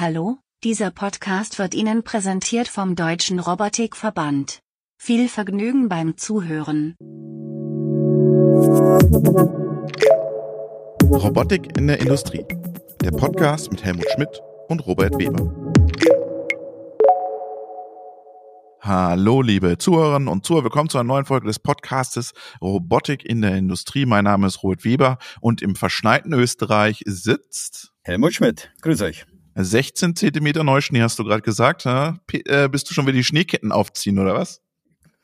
Hallo, dieser Podcast wird Ihnen präsentiert vom Deutschen Robotikverband. Viel Vergnügen beim Zuhören. Robotik in der Industrie. Der Podcast mit Helmut Schmidt und Robert Weber. Hallo, liebe Zuhörerinnen und Zuhörer. Willkommen zu einer neuen Folge des Podcastes Robotik in der Industrie. Mein Name ist Robert Weber und im verschneiten Österreich sitzt Helmut Schmidt. Grüß euch. 16 Zentimeter Neuschnee, hast du gerade gesagt. Äh, bist du schon wieder die Schneeketten aufziehen, oder was?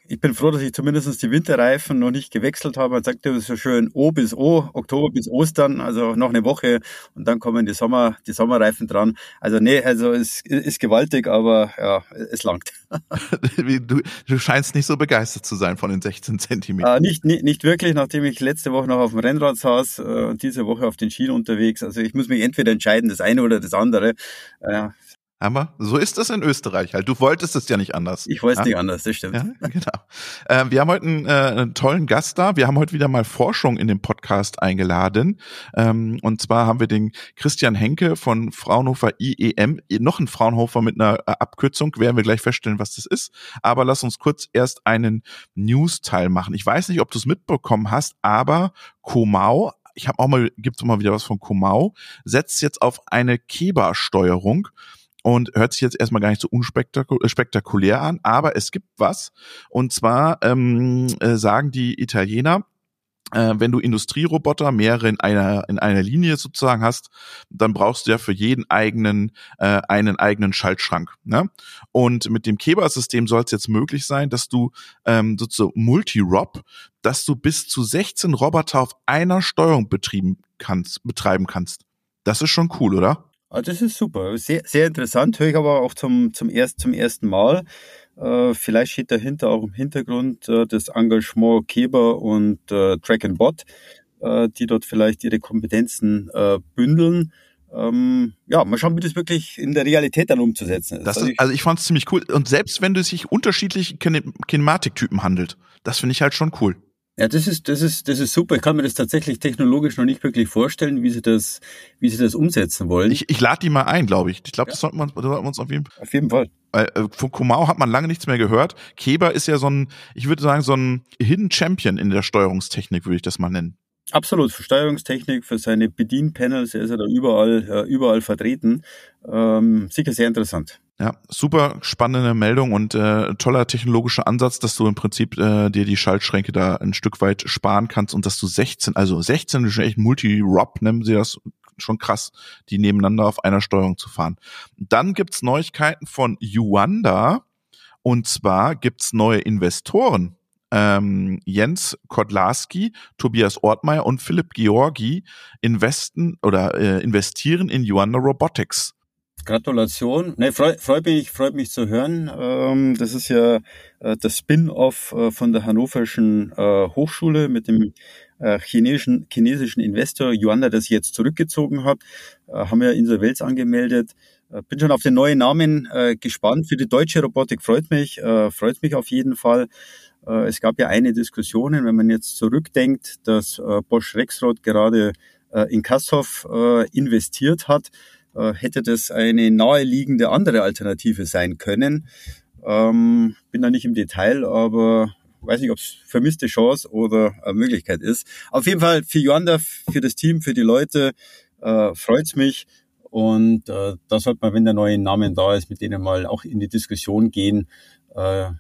Ich bin froh, dass ich zumindest die Winterreifen noch nicht gewechselt habe. Man sagt ja so schön O bis O, Oktober bis Ostern, also noch eine Woche und dann kommen die Sommer, die Sommerreifen dran. Also nee, also es ist gewaltig, aber ja, es langt. du, du scheinst nicht so begeistert zu sein von den 16 Zentimetern. Äh, nicht, nicht, nicht wirklich, nachdem ich letzte Woche noch auf dem Rennrad saß äh, und diese Woche auf den Schienen unterwegs. Also ich muss mich entweder entscheiden, das eine oder das andere. Äh, aber so ist es in Österreich halt. Du wolltest es ja nicht anders. Ich wollte es ja? nicht anders, das stimmt. Ja, genau. Äh, wir haben heute einen, äh, einen, tollen Gast da. Wir haben heute wieder mal Forschung in den Podcast eingeladen. Ähm, und zwar haben wir den Christian Henke von Fraunhofer IEM, noch ein Fraunhofer mit einer äh, Abkürzung. Werden wir gleich feststellen, was das ist. Aber lass uns kurz erst einen News-Teil machen. Ich weiß nicht, ob du es mitbekommen hast, aber Komau ich habe auch mal, gibt's auch mal wieder was von Komau, setzt jetzt auf eine Keba-Steuerung und hört sich jetzt erstmal gar nicht so unspektakulär an, aber es gibt was. Und zwar ähm, äh, sagen die Italiener, äh, wenn du Industrieroboter mehrere in einer in einer Linie sozusagen hast, dann brauchst du ja für jeden eigenen äh, einen eigenen Schaltschrank. Ne? Und mit dem Keba-System soll es jetzt möglich sein, dass du ähm, sozusagen Multi-Rob, dass du bis zu 16 Roboter auf einer Steuerung betrieben kannst, betreiben kannst. Das ist schon cool, oder? Ah, das ist super. Sehr, sehr interessant. Höre ich aber auch zum, zum, erst, zum ersten Mal. Äh, vielleicht steht dahinter auch im Hintergrund äh, das Engagement Keber und äh, Track and Bot, äh, die dort vielleicht ihre Kompetenzen äh, bündeln. Ähm, ja, mal schauen, wie das wirklich in der Realität dann umzusetzen ist. Das also, ist also ich fand es ziemlich cool. Und selbst wenn es sich unterschiedliche Kinematiktypen handelt, das finde ich halt schon cool. Ja, das ist, das ist, das ist super. Ich kann mir das tatsächlich technologisch noch nicht wirklich vorstellen, wie sie das, wie sie das umsetzen wollen. Ich, ich lade die mal ein, glaube ich. Ich glaube, ja. das sollten wir, sollten wir uns auf jeden Fall. Auf jeden Fall. Äh, von Kumau hat man lange nichts mehr gehört. Keber ist ja so ein, ich würde sagen, so ein Hidden Champion in der Steuerungstechnik, würde ich das mal nennen. Absolut, für Steuerungstechnik, für seine Bedienpanels, er ist ja da überall, äh, überall vertreten. Ähm, sicher sehr interessant. Ja, super spannende Meldung und äh, toller technologischer Ansatz, dass du im Prinzip äh, dir die Schaltschränke da ein Stück weit sparen kannst und dass du 16, also 16 ist schon echt Multi-Rob, nennen sie das schon krass, die nebeneinander auf einer Steuerung zu fahren. Dann gibt's Neuigkeiten von Yuanda und zwar gibt's neue Investoren. Ähm, Jens Kodlarski, Tobias Ortmeier und Philipp Georgi investen oder äh, investieren in Yuanda Robotics. Gratulation. Ne, freut, freut mich, freut mich zu hören. Ähm, das ist ja äh, das Spin-off äh, von der Hannoverschen äh, Hochschule mit dem äh, chinesischen, chinesischen Investor Yuanda, das jetzt zurückgezogen hat. Äh, haben ja Insolvenz angemeldet. Äh, bin schon auf den neuen Namen gespannt. Für die deutsche Robotik freut mich, freut mich auf jeden Fall. Es gab ja eine Diskussion, wenn man jetzt zurückdenkt, dass Bosch Rexroth gerade in Kassow investiert hat äh, hätte das eine naheliegende andere Alternative sein können. Ähm, bin da nicht im Detail, aber weiß nicht, ob es vermisste Chance oder eine Möglichkeit ist. Auf jeden Fall für Joanda, für das Team, für die Leute äh, freut's mich. Und äh, da sollte man, wenn der neue Name da ist, mit denen mal auch in die Diskussion gehen. Äh,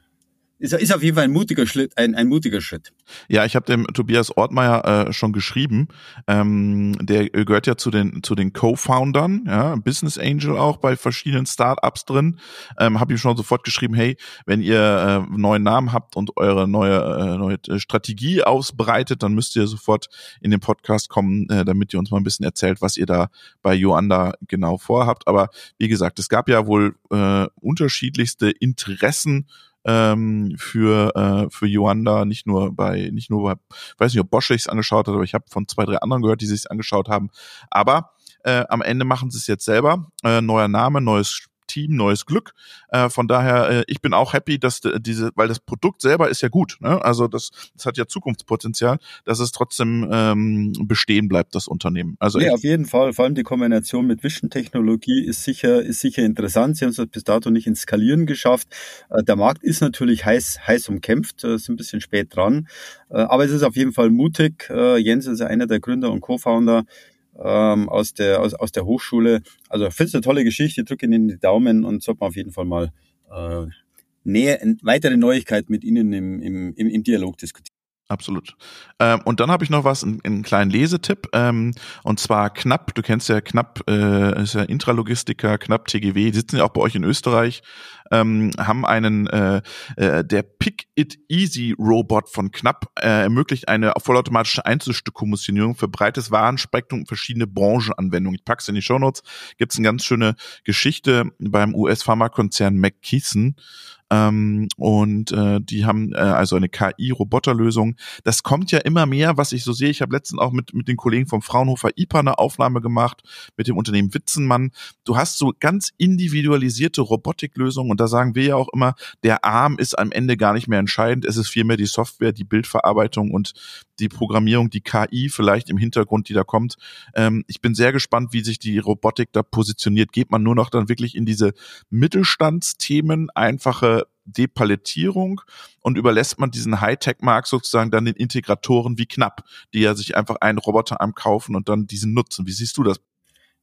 ist, ist auf jeden Fall ein mutiger Schritt, ein, ein mutiger Schritt. Ja, ich habe dem Tobias Ortmeier äh, schon geschrieben. Ähm, der gehört ja zu den zu den Co-Foundern, ja, Business Angel auch bei verschiedenen Startups drin. Ähm, habe ihm schon sofort geschrieben, hey, wenn ihr äh, neuen Namen habt und eure neue äh, neue Strategie ausbreitet, dann müsst ihr sofort in den Podcast kommen, äh, damit ihr uns mal ein bisschen erzählt, was ihr da bei Joanda genau vorhabt. Aber wie gesagt, es gab ja wohl äh, unterschiedlichste Interessen ähm, für äh, für Joanda, nicht nur bei nicht nur bei, weiß nicht, ob Bosch sich's angeschaut hat, aber ich habe von zwei drei anderen gehört, die sich's angeschaut haben. Aber äh, am Ende machen sie es jetzt selber. Äh, neuer Name, neues Team, neues Glück. Äh, von daher, äh, ich bin auch happy, dass diese, weil das Produkt selber ist ja gut. Ne? Also das, das hat ja Zukunftspotenzial, dass es trotzdem ähm, bestehen bleibt, das Unternehmen. Also nee, auf jeden Fall. Vor allem die Kombination mit Vision-Technologie ist sicher, ist sicher interessant. Sie haben es bis dato nicht ins Skalieren geschafft. Äh, der Markt ist natürlich heiß, heiß umkämpft, äh, ist ein bisschen spät dran. Äh, aber es ist auf jeden Fall mutig. Äh, Jens ist einer der Gründer und Co-Founder ähm, aus, der, aus, aus der Hochschule. Also finde eine tolle Geschichte, drücke Ihnen die Daumen und sollte man auf jeden Fall mal äh, näher, weitere Neuigkeiten mit Ihnen im, im, im Dialog diskutieren. Absolut. Ähm, und dann habe ich noch was, einen, einen kleinen Lesetipp. Ähm, und zwar Knapp, du kennst ja Knapp, äh, ist ja Intralogistiker, Knapp TGW, die sitzen ja auch bei euch in Österreich, ähm, haben einen, äh, äh, der Pick It Easy Robot von Knapp äh, ermöglicht eine vollautomatische Einzelstückkommissionierung für breites Warenspektrum und verschiedene Branchenanwendungen. Ich pack's in die Shownotes. Gibt's eine ganz schöne Geschichte beim US-Pharmakonzern McKesson. Ähm, und äh, die haben äh, also eine KI-Roboterlösung. Das kommt ja immer mehr, was ich so sehe. Ich habe letztens auch mit, mit den Kollegen vom Fraunhofer IPA eine Aufnahme gemacht, mit dem Unternehmen Witzenmann. Du hast so ganz individualisierte Robotiklösungen und da sagen wir ja auch immer, der Arm ist am Ende gar nicht mehr entscheidend. Es ist vielmehr die Software, die Bildverarbeitung und die Programmierung, die KI vielleicht im Hintergrund, die da kommt. Ähm, ich bin sehr gespannt, wie sich die Robotik da positioniert. Geht man nur noch dann wirklich in diese Mittelstandsthemen, einfache Depalettierung und überlässt man diesen Hightech-Markt sozusagen dann den Integratoren wie knapp, die ja sich einfach einen Roboterarm kaufen und dann diesen nutzen. Wie siehst du das?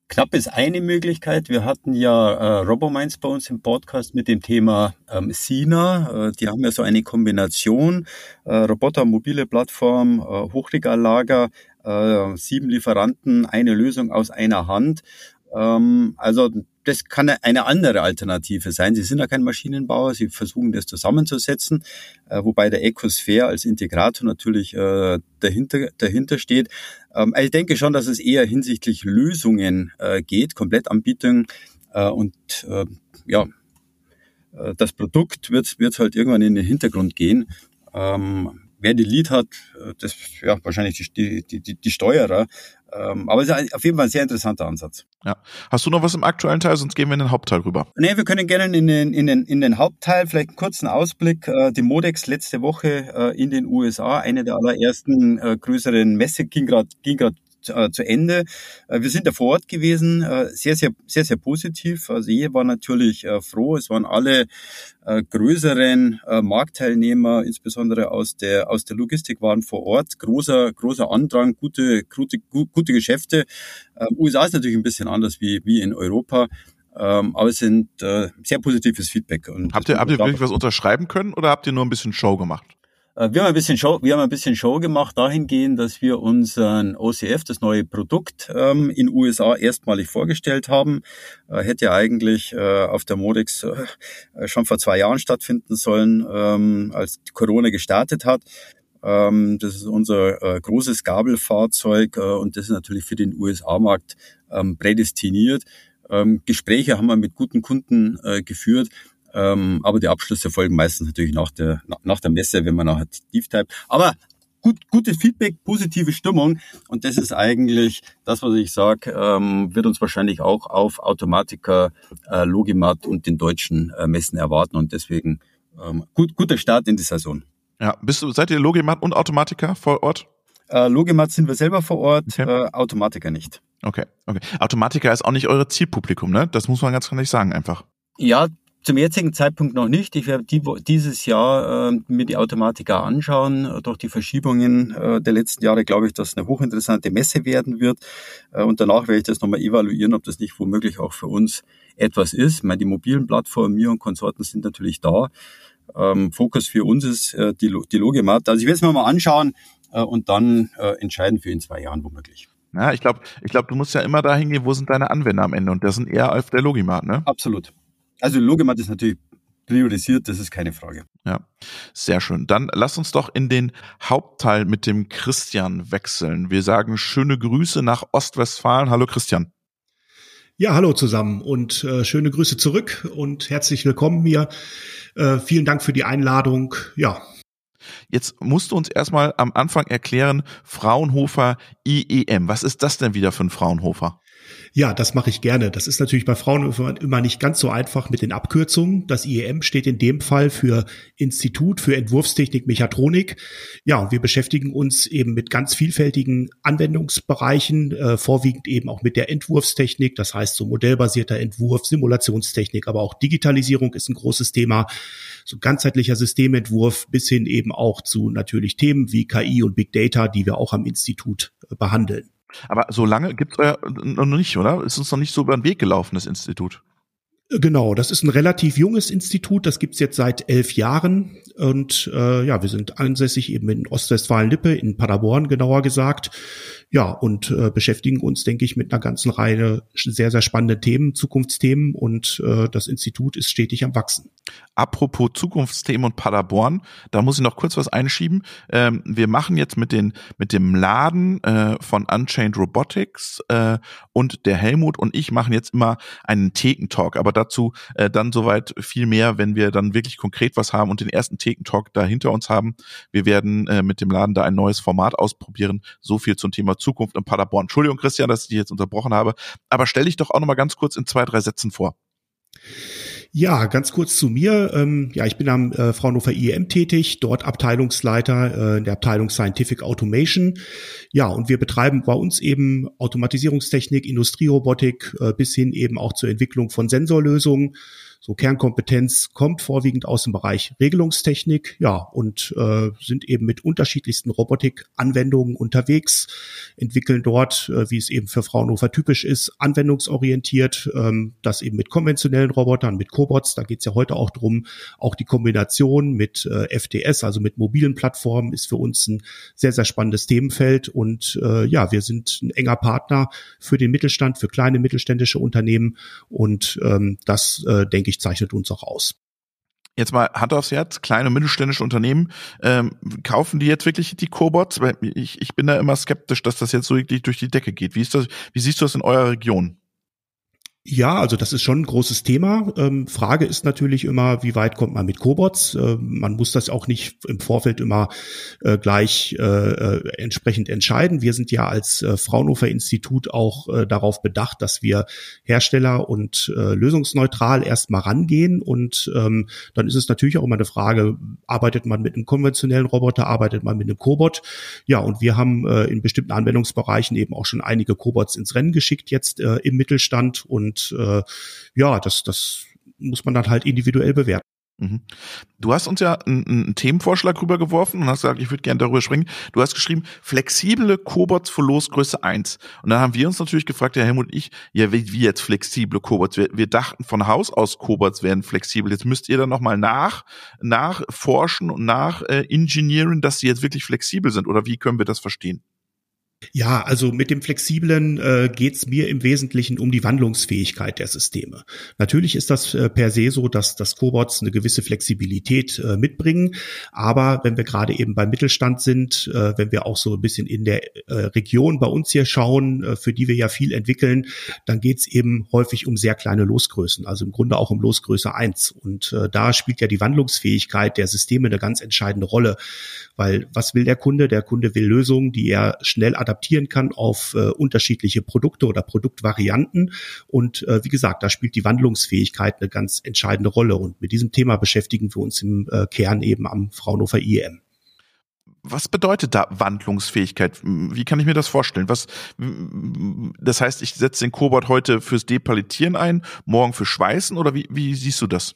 Knapp ist eine Möglichkeit. Wir hatten ja äh, RoboMinds bei uns im Podcast mit dem Thema ähm, Sina. Äh, die haben ja so eine Kombination, äh, Roboter, mobile Plattform, äh, Hochregallager, äh, sieben Lieferanten, eine Lösung aus einer Hand. Ähm, also das kann eine andere Alternative sein. Sie sind ja kein Maschinenbauer, sie versuchen das zusammenzusetzen, äh, wobei der Ecosphere als Integrator natürlich äh, dahinter, dahinter steht. Ähm, ich denke schon, dass es eher hinsichtlich Lösungen äh, geht, Komplettanbietung und ja, das Produkt wird, wird halt irgendwann in den Hintergrund gehen. Ähm, wer die Lead hat, äh, das ja wahrscheinlich die, die, die, die Steuerer. Ähm, aber es ist auf jeden Fall ein sehr interessanter Ansatz. Ja. Hast du noch was im aktuellen Teil, sonst gehen wir in den Hauptteil rüber. Nee, wir können gerne in den, in den, in den Hauptteil, vielleicht einen kurzen Ausblick. Äh, die Modex letzte Woche äh, in den USA, eine der allerersten größeren Messe, ging gerade ging grad äh, zu Ende. Äh, wir sind da vor Ort gewesen, äh, sehr, sehr, sehr, sehr positiv. Also hier war natürlich froh. Es waren alle größeren Marktteilnehmer, insbesondere aus der, aus der Logistik, waren vor Ort. Großer, großer Andrang, gute, gute, gute Geschäfte. Äh, USA ist natürlich ein bisschen anders wie, wie in Europa. Ähm, aber es sind äh, sehr positives Feedback. Und habt ihr, habt ihr wirklich was unterschreiben können oder habt ihr nur ein bisschen Show gemacht? Äh, wir haben ein bisschen Show, wir haben ein bisschen Show gemacht dahingehend, dass wir unseren OCF, das neue Produkt, ähm, in USA erstmalig vorgestellt haben. Äh, hätte eigentlich äh, auf der Modex schon vor zwei Jahren stattfinden sollen, ähm, als Corona gestartet hat. Ähm, das ist unser großes Gabelfahrzeug und das ist natürlich für den USA-Markt prädestiniert. Gespräche haben wir mit guten Kunden geführt. Ähm, aber die Abschlüsse folgen meistens natürlich nach der, nach der Messe, wenn man nachher tief typt. Aber gut, gutes Feedback, positive Stimmung. Und das ist eigentlich das, was ich sage, ähm, wird uns wahrscheinlich auch auf Automatica, äh, Logimat und den deutschen äh, Messen erwarten. Und deswegen ähm, gut, guter Start in die Saison. Ja, bist du, seid ihr Logimat und Automatica vor Ort? Äh, Logimat sind wir selber vor Ort, okay. äh, Automatiker nicht. Okay, okay. Automatiker ist auch nicht eure Zielpublikum, ne? Das muss man ganz ehrlich sagen, einfach. Ja, zum jetzigen Zeitpunkt noch nicht. Ich werde die, dieses Jahr äh, mir die Automatika anschauen. Durch die Verschiebungen äh, der letzten Jahre glaube ich, dass es eine hochinteressante Messe werden wird. Äh, und danach werde ich das nochmal evaluieren, ob das nicht womöglich auch für uns etwas ist. Ich meine, die mobilen Plattformen, mir und Konsorten sind natürlich da. Ähm, Fokus für uns ist äh, die, die Logimat. Also ich werde es mir mal anschauen äh, und dann äh, entscheiden für in zwei Jahren womöglich. Ja, ich glaube, ich glaube, du musst ja immer dahin gehen, wo sind deine Anwender am Ende und das sind eher auf der Logimat, ne? Absolut. Also Logemat ist natürlich priorisiert, das ist keine Frage. Ja, sehr schön. Dann lass uns doch in den Hauptteil mit dem Christian wechseln. Wir sagen schöne Grüße nach Ostwestfalen. Hallo Christian. Ja, hallo zusammen und äh, schöne Grüße zurück und herzlich willkommen mir. Äh, vielen Dank für die Einladung. Ja. Jetzt musst du uns erstmal am Anfang erklären, Fraunhofer IEM. Was ist das denn wieder für ein Fraunhofer? Ja, das mache ich gerne. Das ist natürlich bei Frauen immer nicht ganz so einfach mit den Abkürzungen. Das IEM steht in dem Fall für Institut für Entwurfstechnik Mechatronik. Ja, wir beschäftigen uns eben mit ganz vielfältigen Anwendungsbereichen, äh, vorwiegend eben auch mit der Entwurfstechnik. Das heißt, so modellbasierter Entwurf, Simulationstechnik, aber auch Digitalisierung ist ein großes Thema. So ganzheitlicher Systementwurf bis hin eben auch zu natürlich Themen wie KI und Big Data, die wir auch am Institut äh, behandeln. Aber so lange gibt's euer noch nicht, oder? Ist uns noch nicht so über den Weg gelaufen, das Institut? Genau, das ist ein relativ junges Institut, das gibt's jetzt seit elf Jahren und äh, ja, wir sind ansässig eben in Ostwestfalen-Lippe, in Paderborn genauer gesagt. Ja, und äh, beschäftigen uns, denke ich, mit einer ganzen Reihe sehr, sehr spannende Themen, Zukunftsthemen und äh, das Institut ist stetig am Wachsen. Apropos Zukunftsthemen und Paderborn, da muss ich noch kurz was einschieben. Ähm, wir machen jetzt mit den mit dem Laden äh, von Unchained Robotics äh, und der Helmut und ich machen jetzt immer einen Thekentalk, aber dazu äh, dann soweit viel mehr, wenn wir dann wirklich konkret was haben und den ersten Thekentalk da hinter uns haben. Wir werden äh, mit dem Laden da ein neues Format ausprobieren. So viel zum Thema Zukunft in Paderborn. Entschuldigung, Christian, dass ich dich jetzt unterbrochen habe, aber stell dich doch auch noch mal ganz kurz in zwei, drei Sätzen vor. Ja, ganz kurz zu mir. Ähm, ja, ich bin am äh, Fraunhofer IEM tätig, dort Abteilungsleiter äh, in der Abteilung Scientific Automation. Ja, und wir betreiben bei uns eben Automatisierungstechnik, Industrierobotik äh, bis hin eben auch zur Entwicklung von Sensorlösungen so Kernkompetenz kommt vorwiegend aus dem Bereich Regelungstechnik, ja, und äh, sind eben mit unterschiedlichsten Robotik-Anwendungen unterwegs, entwickeln dort, äh, wie es eben für Fraunhofer typisch ist, anwendungsorientiert, ähm, das eben mit konventionellen Robotern, mit Cobots, da geht es ja heute auch drum, auch die Kombination mit äh, FTS, also mit mobilen Plattformen, ist für uns ein sehr, sehr spannendes Themenfeld und äh, ja, wir sind ein enger Partner für den Mittelstand, für kleine mittelständische Unternehmen und ähm, das, äh, denke ich, ich, zeichnet uns auch aus. Jetzt mal Hand aufs Herz, kleine und mittelständische Unternehmen, ähm, kaufen die jetzt wirklich die Cobots? Weil ich, ich bin da immer skeptisch, dass das jetzt so wirklich durch die Decke geht. Wie ist das, wie siehst du das in eurer Region? Ja, also das ist schon ein großes Thema. Ähm, Frage ist natürlich immer, wie weit kommt man mit Cobots? Äh, man muss das auch nicht im Vorfeld immer äh, gleich äh, äh entsprechend entscheiden. Wir sind ja als äh, Fraunhofer Institut auch äh, darauf bedacht, dass wir Hersteller und lösungsneutral erstmal rangehen. Und ähm, dann ist es natürlich auch immer eine Frage, arbeitet man mit einem konventionellen Roboter, arbeitet man mit einem Cobot? Ja, und wir haben in bestimmten Anwendungsbereichen eben auch schon einige Cobots ins Rennen geschickt jetzt im Mittelstand und und äh, ja, das, das muss man dann halt individuell bewerten. Mhm. Du hast uns ja einen, Themenvorschlag rübergeworfen und hast gesagt, ich würde gerne darüber springen. Du hast geschrieben, flexible Cobots für Losgröße 1. Und dann haben wir uns natürlich gefragt, der Helmut und ich, ja, wie, wie jetzt flexible Cobots? Wir, wir dachten von Haus aus, Cobots wären flexibel. Jetzt müsst ihr dann nochmal nach, nachforschen und nach äh, dass sie jetzt wirklich flexibel sind. Oder wie können wir das verstehen? Ja, also mit dem Flexiblen äh, geht es mir im Wesentlichen um die Wandlungsfähigkeit der Systeme. Natürlich ist das äh, per se so, dass das Cobots eine gewisse Flexibilität äh, mitbringen, aber wenn wir gerade eben beim Mittelstand sind, äh, wenn wir auch so ein bisschen in der äh, Region bei uns hier schauen, äh, für die wir ja viel entwickeln, dann geht es eben häufig um sehr kleine Losgrößen, also im Grunde auch um Losgröße eins. Und äh, da spielt ja die Wandlungsfähigkeit der Systeme eine ganz entscheidende Rolle, weil was will der Kunde? Der Kunde will Lösungen, die er schnell adaptieren kann auf äh, unterschiedliche Produkte oder Produktvarianten. Und äh, wie gesagt, da spielt die Wandlungsfähigkeit eine ganz entscheidende Rolle. Und mit diesem Thema beschäftigen wir uns im äh, Kern eben am Fraunhofer IEM. Was bedeutet da Wandlungsfähigkeit? Wie kann ich mir das vorstellen? Was, das heißt, ich setze den Cobot heute fürs Depaletieren ein, morgen für Schweißen oder wie, wie siehst du das?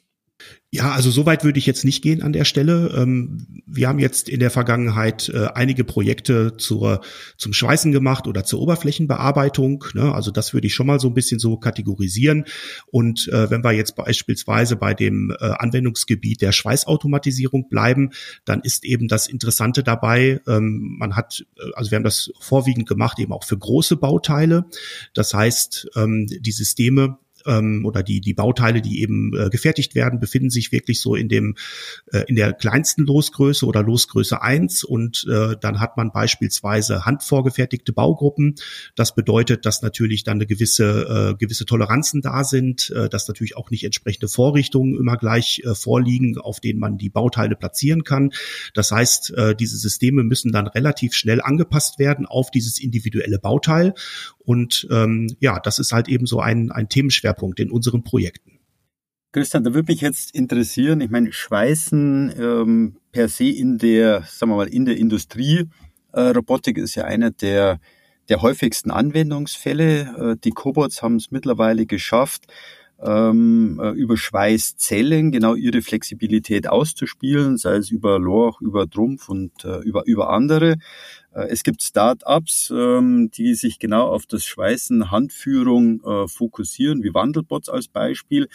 Ja, also so weit würde ich jetzt nicht gehen an der Stelle. Ähm, wir haben jetzt in der Vergangenheit äh, einige Projekte zur, zum Schweißen gemacht oder zur Oberflächenbearbeitung. Ne? Also das würde ich schon mal so ein bisschen so kategorisieren. Und äh, wenn wir jetzt beispielsweise bei dem äh, Anwendungsgebiet der Schweißautomatisierung bleiben, dann ist eben das Interessante dabei, ähm, man hat, also wir haben das vorwiegend gemacht eben auch für große Bauteile. Das heißt, ähm, die Systeme ähm, oder die, die Bauteile, die eben äh, gefertigt werden, befinden sich wirklich so in dem, äh, in der kleinsten Losgröße oder Losgröße eins und äh, dann hat man beispielsweise handvorgefertigte Baugruppen. Das bedeutet, dass natürlich dann eine gewisse, äh, gewisse Toleranzen da sind, äh, dass natürlich auch nicht entsprechende Vorrichtungen immer gleich äh, vorliegen, auf denen man die Bauteile platzieren kann. Das heißt, äh, diese Systeme müssen dann relativ schnell angepasst werden auf dieses individuelle Bauteil Und ähm, ja, das ist halt eben so ein, ein Themenschwerpunkt in unseren Projekten. Christian, da würde mich jetzt interessieren, ich meine, Schweißen ähm, per se in der, sagen wir mal, in der Industrie, äh, Robotik ist ja einer der, der häufigsten Anwendungsfälle. Äh, die Cobots haben es mittlerweile geschafft, ähm, äh, über Schweißzellen genau ihre Flexibilität auszuspielen, sei es über Lorch, über Trumpf und äh, über, über andere. Äh, es gibt Start-ups, ähm, die sich genau auf das Schweißen, Handführung äh, fokussieren, wie Wandelbots als Beispiel.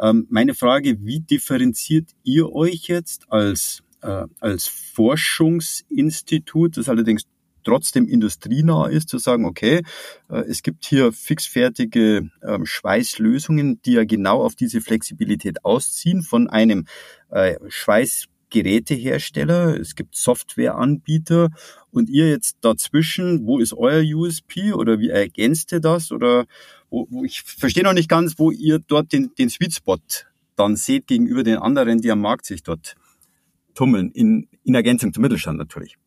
Ähm, meine Frage, wie differenziert ihr euch jetzt als, äh, als Forschungsinstitut, das allerdings trotzdem industrienah ist, zu sagen, okay, äh, es gibt hier fixfertige äh, Schweißlösungen, die ja genau auf diese Flexibilität ausziehen von einem äh, Schweißgerätehersteller, es gibt Softwareanbieter. Und ihr jetzt dazwischen, wo ist euer USP oder wie ergänzt ihr das? Oder wo, wo ich verstehe noch nicht ganz, wo ihr dort den, den Sweet Spot dann seht gegenüber den anderen, die am Markt sich dort tummeln, in, in Ergänzung zum Mittelstand natürlich.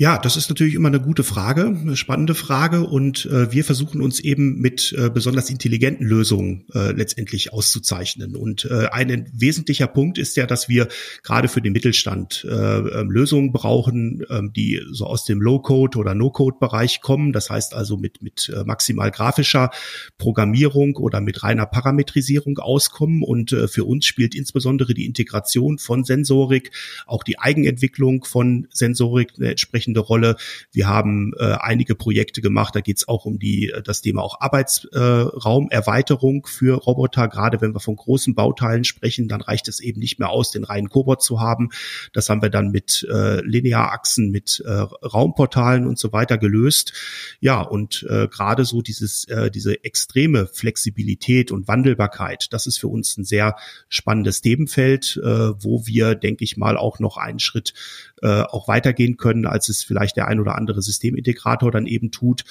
Ja, das ist natürlich immer eine gute Frage, eine spannende Frage und äh, wir versuchen uns eben mit äh, besonders intelligenten Lösungen äh, letztendlich auszuzeichnen. Und äh, ein wesentlicher Punkt ist ja, dass wir gerade für den Mittelstand äh, ähm, Lösungen brauchen, äh, die so aus dem Low-Code oder No-Code-Bereich kommen. Das heißt also mit, mit äh, maximal grafischer Programmierung oder mit reiner Parametrisierung auskommen. Und äh, für uns spielt insbesondere die Integration von Sensorik, auch die Eigenentwicklung von Sensorik eine entsprechende entsprechende Rolle. Wir haben äh, einige Projekte gemacht, da geht es auch um die äh, das Thema auch Arbeitsraumerweiterung äh, für Roboter. Gerade wenn wir von großen Bauteilen sprechen, dann reicht es eben nicht mehr aus, den reinen Cobot zu haben. Das haben wir dann mit äh, Linearachsen, mit äh, Raumportalen und so weiter gelöst. Ja, und äh, gerade so dieses äh, diese extreme Flexibilität und Wandelbarkeit, das ist für uns ein sehr spannendes Themenfeld, äh, wo wir, denke ich mal, auch noch einen Schritt äh, auch weitergehen können, als es vielleicht der ein oder andere Systemintegrator dann eben tut.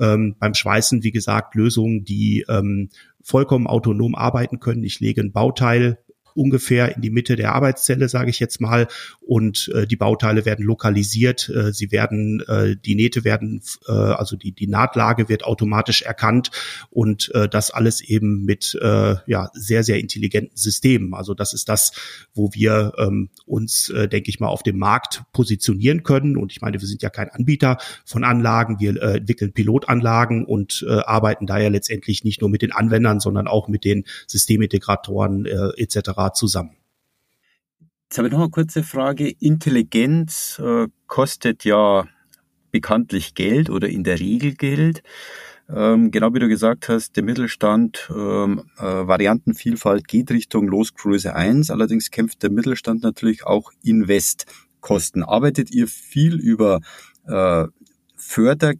Ähm, beim Schweißen, wie gesagt, Lösungen, die ähm, vollkommen autonom arbeiten können. Ich lege ein Bauteil ungefähr in die Mitte der Arbeitszelle, sage ich jetzt mal, und äh, die Bauteile werden lokalisiert, äh, sie werden, äh, die Nähte werden, äh, also die, die Nahtlage wird automatisch erkannt. Und äh, das alles eben mit äh, ja, sehr, sehr intelligenten Systemen. Also das ist das, wo wir ähm, uns, äh, denke ich mal, auf dem Markt positionieren können. Und ich meine, wir sind ja kein Anbieter von Anlagen, wir äh, entwickeln Pilotanlagen und äh, arbeiten daher letztendlich nicht nur mit den Anwendern, sondern auch mit den Systemintegratoren äh, etc zusammen. Jetzt habe ich noch eine kurze Frage. Intelligenz äh, kostet ja bekanntlich Geld oder in der Regel Geld. Ähm, genau wie du gesagt hast, der Mittelstand, ähm, äh, Variantenvielfalt geht Richtung Losgröße 1. Allerdings kämpft der Mittelstand natürlich auch Investkosten. Arbeitet ihr viel über äh, Förder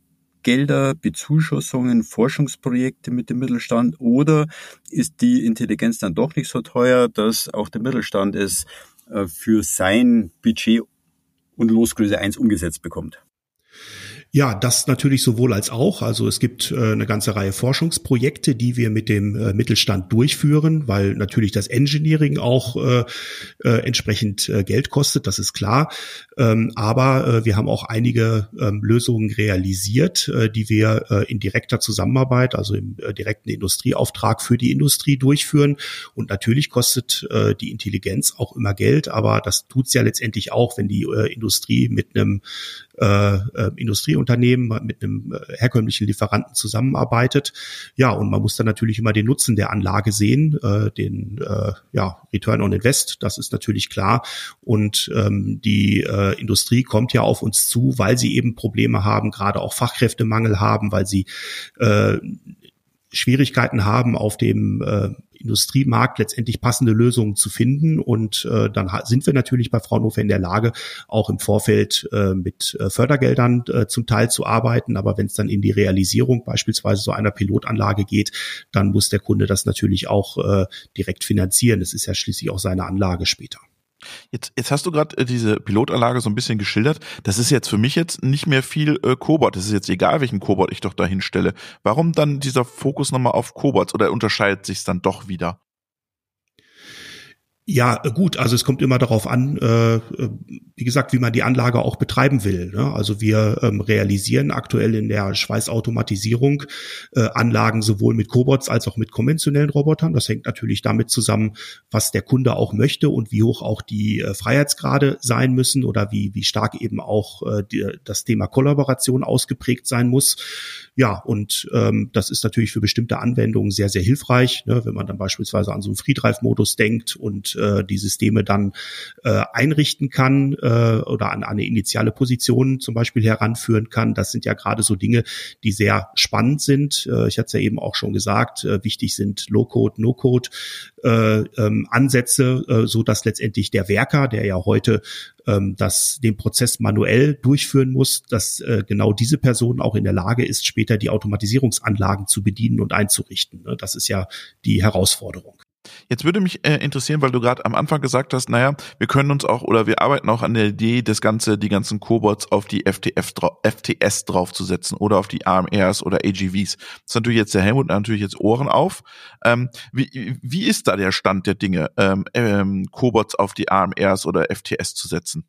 Gelder, Bezuschussungen, Forschungsprojekte mit dem Mittelstand oder ist die Intelligenz dann doch nicht so teuer, dass auch der Mittelstand es äh, für sein Budget und Losgröße 1 umgesetzt bekommt? Ja, das natürlich sowohl als auch. Also es gibt äh, eine ganze Reihe Forschungsprojekte, die wir mit dem äh, Mittelstand durchführen, weil natürlich das Engineering auch äh, äh, entsprechend äh, Geld kostet, das ist klar. Ähm, aber äh, wir haben auch einige ähm, Lösungen realisiert, äh, die wir äh, in direkter Zusammenarbeit, also im äh, direkten Industrieauftrag für die Industrie durchführen. Und natürlich kostet äh, die Intelligenz auch immer Geld, aber das tut's ja letztendlich auch, wenn die äh, Industrie mit einem äh, äh, Industrieunternehmen mit einem äh, herkömmlichen Lieferanten zusammenarbeitet. Ja, und man muss dann natürlich immer den Nutzen der Anlage sehen, äh, den äh, ja, Return on Invest, das ist natürlich klar. Und ähm, die äh, Industrie kommt ja auf uns zu, weil sie eben Probleme haben, gerade auch Fachkräftemangel haben, weil sie äh, Schwierigkeiten haben, auf dem äh, Industriemarkt letztendlich passende Lösungen zu finden. Und äh, dann sind wir natürlich bei Fraunhofer in der Lage, auch im Vorfeld äh, mit äh, Fördergeldern äh, zum Teil zu arbeiten. Aber wenn es dann in die Realisierung beispielsweise so einer Pilotanlage geht, dann muss der Kunde das natürlich auch äh, direkt finanzieren. Das ist ja schließlich auch seine Anlage später. Jetzt, jetzt hast du gerade äh, diese Pilotanlage so ein bisschen geschildert. Das ist jetzt für mich jetzt nicht mehr viel äh, Cobot. Das ist jetzt egal, welchen Cobot ich doch da hinstelle. Warum dann dieser Fokus nochmal auf Cobots oder unterscheidet sich dann doch wieder? Ja, gut, also es kommt immer darauf an, äh, wie gesagt, wie man die Anlage auch betreiben will. Ne? Also wir ähm, realisieren aktuell in der Schweißautomatisierung äh, Anlagen sowohl mit Cobots als auch mit konventionellen Robotern. Das hängt natürlich damit zusammen, was der Kunde auch möchte und wie hoch auch die äh, Freiheitsgrade sein müssen oder wie, wie stark eben auch äh, die, das Thema Kollaboration ausgeprägt sein muss. Ja, und ähm, das ist natürlich für bestimmte Anwendungen sehr, sehr hilfreich, ne? wenn man dann beispielsweise an so einen Freedrive-Modus denkt und äh, die Systeme dann äh, einrichten kann äh, oder an eine initiale Position zum Beispiel heranführen kann. Das sind ja gerade so Dinge, die sehr spannend sind. Äh, ich hatte es ja eben auch schon gesagt, äh, wichtig sind Low-Code, No-Code äh, ähm, Ansätze, äh, so dass letztendlich der Werker, der ja heute ähm, das den Prozess manuell durchführen muss, dass äh, genau diese Person auch in der Lage ist, später die Automatisierungsanlagen zu bedienen und einzurichten. Ne? Das ist ja die Herausforderung. Jetzt würde mich äh, interessieren, weil du gerade am Anfang gesagt hast, naja, wir können uns auch oder wir arbeiten auch an der Idee, das Ganze, die ganzen Cobots auf die FTF, FTS draufzusetzen oder auf die AMRs oder AGVs. Das ist natürlich jetzt der Helmut natürlich jetzt Ohren auf. Ähm, wie, wie ist da der Stand der Dinge, ähm, ähm, Cobots auf die AMRs oder FTS zu setzen?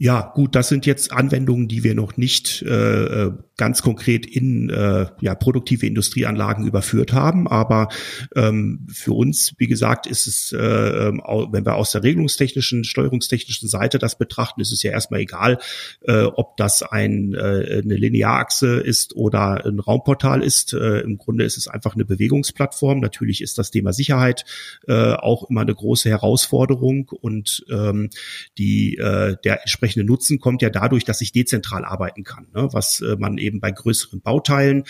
Ja, gut, das sind jetzt Anwendungen, die wir noch nicht äh, äh, ganz konkret in äh, ja, produktive Industrieanlagen überführt haben. Aber ähm, für uns, wie gesagt, ist es, äh, ähm, wenn wir aus der regelungstechnischen, steuerungstechnischen Seite das betrachten, ist es ja erstmal egal, äh, ob das ein, äh, eine Linearachse ist oder ein Raumportal ist. Äh, Im Grunde ist es einfach eine Bewegungsplattform. Natürlich ist das Thema Sicherheit äh, auch immer eine große Herausforderung und ähm, die äh, der entsprechende Nutzen kommt ja dadurch, dass ich dezentral arbeiten kann, ne? was äh, man eben bei größeren Bauteilen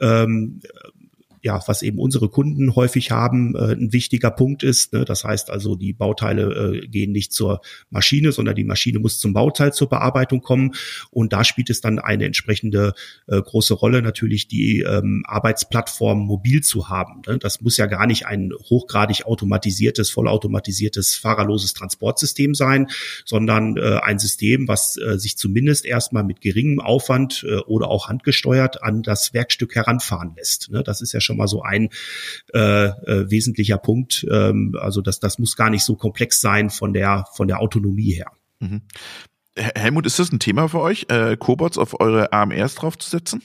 ähm, ja, was eben unsere Kunden häufig haben, äh, ein wichtiger Punkt ist. Ne? Das heißt also, die Bauteile äh, gehen nicht zur Maschine, sondern die Maschine muss zum Bauteil zur Bearbeitung kommen. Und da spielt es dann eine entsprechende äh, große Rolle, natürlich die ähm, Arbeitsplattform mobil zu haben. Ne? Das muss ja gar nicht ein hochgradig automatisiertes, vollautomatisiertes, fahrerloses Transportsystem sein, sondern äh, ein System, was äh, sich zumindest erstmal mit geringem Aufwand äh, oder auch handgesteuert an das Werkstück heranfahren lässt. Ne? Das ist ja schon schon mal so ein äh, äh, wesentlicher Punkt. Ähm, also das, das muss gar nicht so komplex sein von der, von der Autonomie her. Mhm. Helmut, ist das ein Thema für euch, äh, Cobots auf eure AMRs draufzusetzen?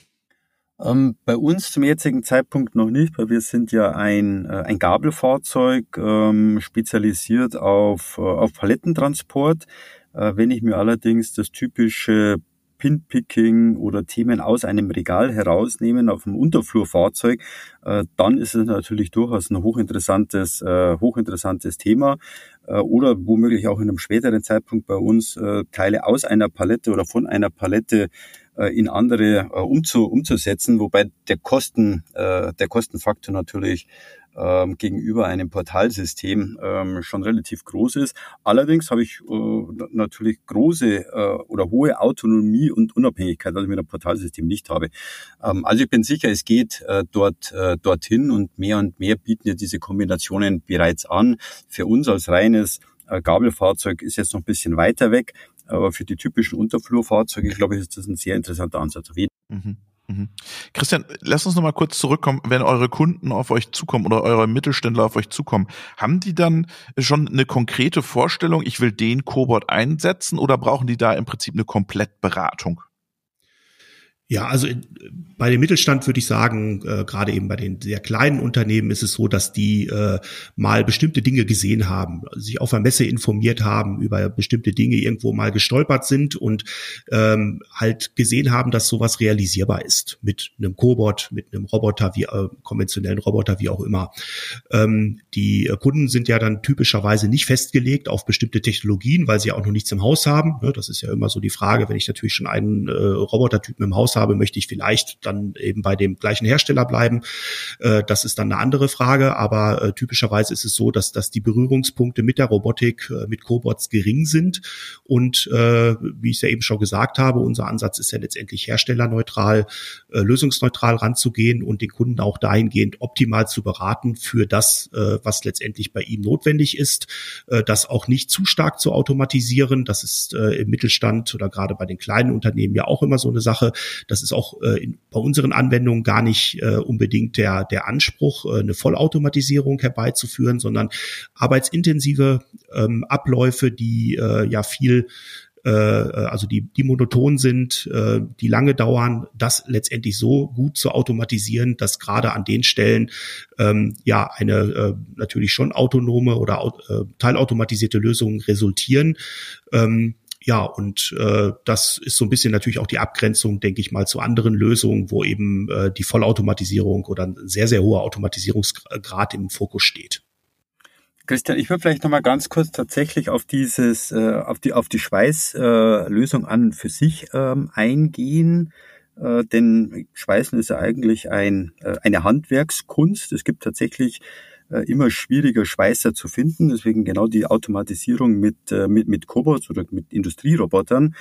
Ähm, bei uns zum jetzigen Zeitpunkt noch nicht, weil wir sind ja ein, äh, ein Gabelfahrzeug, ähm, spezialisiert auf, äh, auf Palettentransport. Äh, wenn ich mir allerdings das typische Pinpicking oder Themen aus einem Regal herausnehmen auf einem Unterflurfahrzeug, äh, dann ist es natürlich durchaus ein hochinteressantes, äh, hochinteressantes Thema. Äh, oder womöglich auch in einem späteren Zeitpunkt bei uns äh, Teile aus einer Palette oder von einer Palette äh, in andere äh, umzu, umzusetzen, wobei der Kosten, äh, der Kostenfaktor natürlich ähm, gegenüber einem Portalsystem ähm, schon relativ groß ist. Allerdings habe ich äh, natürlich große äh, oder hohe Autonomie und Unabhängigkeit, was ich mit einem Portalsystem nicht habe. Ähm, also ich bin sicher, es geht äh, dort äh, dorthin und mehr und mehr bieten ja diese Kombinationen bereits an. Für uns als reines äh, Gabelfahrzeug ist jetzt noch ein bisschen weiter weg, aber für die typischen Unterflurfahrzeuge, glaube ich, ist das ein sehr interessanter Ansatz. Mhm. Mhm. Christian, lass uns noch mal kurz zurückkommen. Wenn eure Kunden auf euch zukommen oder eure Mittelständler auf euch zukommen, haben die dann schon eine konkrete Vorstellung, ich will den Cobot einsetzen oder brauchen die da im Prinzip eine Komplettberatung? Ja, also bei dem Mittelstand würde ich sagen, äh, gerade eben bei den sehr kleinen Unternehmen ist es so, dass die äh, mal bestimmte Dinge gesehen haben, sich auf einer Messe informiert haben, über bestimmte Dinge irgendwo mal gestolpert sind und ähm, halt gesehen haben, dass sowas realisierbar ist mit einem Cobot, mit einem Roboter, wie äh, konventionellen Roboter, wie auch immer. Ähm, die Kunden sind ja dann typischerweise nicht festgelegt auf bestimmte Technologien, weil sie auch noch nichts im Haus haben. Ne, das ist ja immer so die Frage, wenn ich natürlich schon einen äh, Robotertypen im Haus habe, möchte ich vielleicht dann eben bei dem gleichen Hersteller bleiben. Äh, das ist dann eine andere Frage, aber äh, typischerweise ist es so, dass, dass die Berührungspunkte mit der Robotik, äh, mit Cobots gering sind. Und äh, wie ich es ja eben schon gesagt habe, unser Ansatz ist ja letztendlich herstellerneutral, äh, lösungsneutral ranzugehen und den Kunden auch dahingehend optimal zu beraten für das, äh, was letztendlich bei ihm notwendig ist, äh, das auch nicht zu stark zu automatisieren. Das ist äh, im Mittelstand oder gerade bei den kleinen Unternehmen ja auch immer so eine Sache Das ist auch äh, in, bei unseren Anwendungen gar nicht äh, unbedingt der, der Anspruch, äh, eine Vollautomatisierung herbeizuführen, sondern arbeitsintensive ähm, Abläufe, die äh, ja viel äh, also die, die monoton sind, äh, die lange dauern, das letztendlich so gut zu automatisieren, dass gerade an den Stellen ähm, ja eine äh, natürlich schon autonome oder äh, teilautomatisierte Lösungen resultieren. Ähm, ja, und äh, das ist so ein bisschen natürlich auch die Abgrenzung, denke ich mal, zu anderen Lösungen, wo eben äh, die Vollautomatisierung oder ein sehr, sehr hoher Automatisierungsgrad im Fokus steht. Christian, ich würde vielleicht noch mal ganz kurz tatsächlich auf dieses, äh, auf die, auf die Schweißlösung äh, an für sich ähm, eingehen. Äh, denn Schweißen ist ja eigentlich ein, äh, eine Handwerkskunst. Es gibt tatsächlich immer schwieriger Schweißer zu finden. Deswegen genau die Automatisierung mit, äh, mit, mit Cobots oder mit Industrierobotern.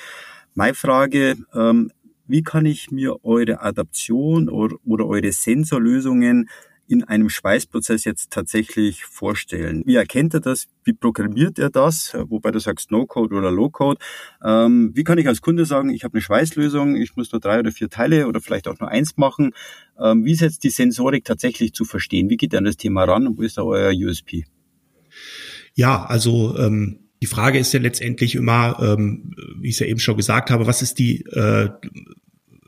Meine Frage, ähm, wie kann ich mir eure Adaption oder, oder eure Sensorlösungen in einem Schweißprozess jetzt tatsächlich vorstellen? Wie erkennt er das? Wie programmiert er das? Wobei du sagst No-Code oder Low-Code. Ähm, wie kann ich als Kunde sagen, ich habe eine Schweißlösung, ich muss nur drei oder vier Teile oder vielleicht auch nur eins machen? Ähm, wie ist jetzt die Sensorik tatsächlich zu verstehen? Wie geht ihr an das Thema ran und wo ist da euer USP? Ja, also ähm die Frage ist ja letztendlich immer, ähm, wie ich es ja eben schon gesagt habe, was ist die äh,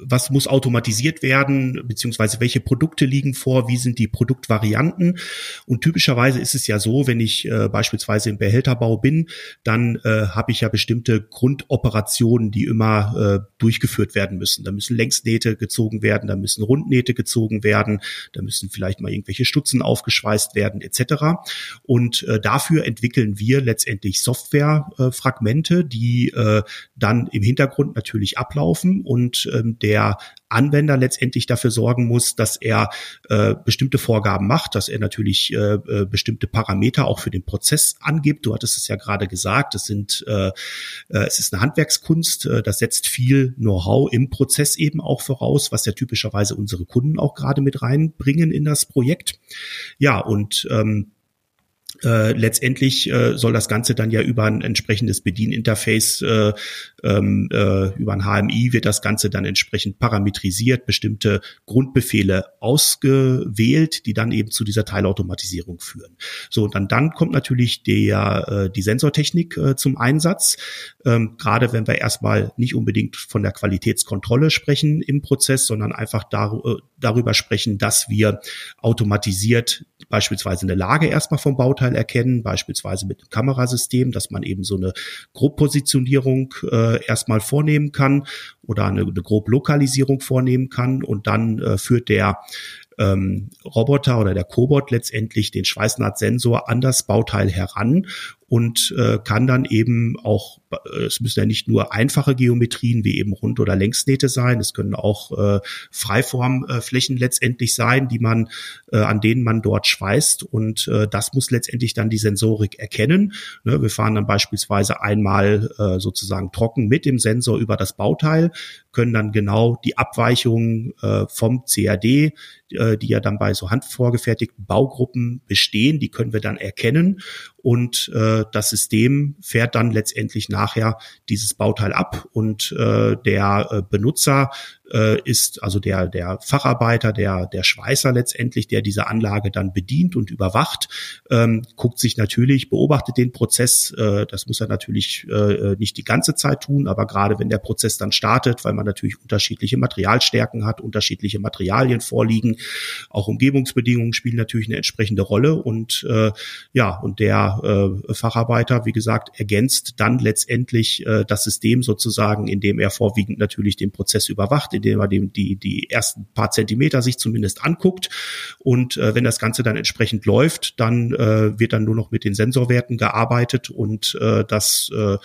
was muss automatisiert werden, beziehungsweise welche Produkte liegen vor, wie sind die Produktvarianten. Und typischerweise ist es ja so, wenn ich äh, beispielsweise im Behälterbau bin, dann äh, habe ich ja bestimmte Grundoperationen, die immer äh, durchgeführt werden müssen. Da müssen Längsnähte gezogen werden, da müssen Rundnähte gezogen werden, da müssen vielleicht mal irgendwelche Stutzen aufgeschweißt werden, etc. Und äh, dafür entwickeln wir letztendlich Softwarefragmente, die äh, dann im Hintergrund natürlich ablaufen und ähm, der der Anwender letztendlich dafür sorgen muss, dass er äh, bestimmte Vorgaben macht, dass er natürlich äh, äh, bestimmte Parameter auch für den Prozess angibt. Du hattest es ja gerade gesagt, es sind äh, äh, es ist eine Handwerkskunst, äh, das setzt viel Know-how im Prozess eben auch voraus, was ja typischerweise unsere Kunden auch gerade mit reinbringen in das Projekt. Ja, und ähm, äh, letztendlich äh, soll das Ganze dann ja über ein entsprechendes Bedieninterface, äh, ähm, äh, über ein HMI wird das Ganze dann entsprechend parametrisiert, bestimmte Grundbefehle ausgewählt, die dann eben zu dieser Teilautomatisierung führen. So, und dann, dann kommt natürlich der, äh, die Sensortechnik äh, zum Einsatz, ähm, gerade wenn wir erstmal nicht unbedingt von der Qualitätskontrolle sprechen im Prozess, sondern einfach dar äh, darüber sprechen, dass wir automatisiert beispielsweise eine Lage erstmal vom Bauteil erkennen, beispielsweise mit einem Kamerasystem, dass man eben so eine Grobpositionierung äh, erstmal vornehmen kann oder eine, eine Groblokalisierung vornehmen kann. Und dann äh, führt der ähm, Roboter oder der Cobot letztendlich den Schweißnahtsensor an das Bauteil heran und äh, kann dann eben auch, äh, es müssen ja nicht nur einfache Geometrien wie eben Rund- oder Längsnähte sein, es können auch äh, Freiformflächen äh, letztendlich sein, die man, äh, an denen man dort schweißt und äh, das muss letztendlich dann die Sensorik erkennen. Ne, wir fahren dann beispielsweise einmal äh, sozusagen trocken mit dem Sensor über das Bauteil, können dann genau die Abweichungen äh, vom CAD, äh, die ja dann bei so handvorgefertigten Baugruppen bestehen, die können wir dann erkennen und äh, das System fährt dann letztendlich nachher dieses Bauteil ab und äh, der äh, Benutzer äh, ist also der, der Facharbeiter, der, der Schweißer letztendlich, der diese Anlage dann bedient und überwacht, ähm, guckt sich natürlich, beobachtet den Prozess. Äh, das muss er natürlich äh, nicht die ganze Zeit tun, aber gerade wenn der Prozess dann startet, weil man natürlich unterschiedliche Materialstärken hat, unterschiedliche Materialien vorliegen, auch Umgebungsbedingungen spielen natürlich eine entsprechende Rolle und äh, ja, und der äh, Facharbeiter, wie gesagt, ergänzt dann letztendlich äh, das System sozusagen, indem er vorwiegend natürlich den Prozess überwacht, indem er dem die, die ersten paar Zentimeter sich zumindest anguckt. Und äh, wenn das Ganze dann entsprechend läuft, dann äh, wird dann nur noch mit den Sensorwerten gearbeitet und äh, das äh,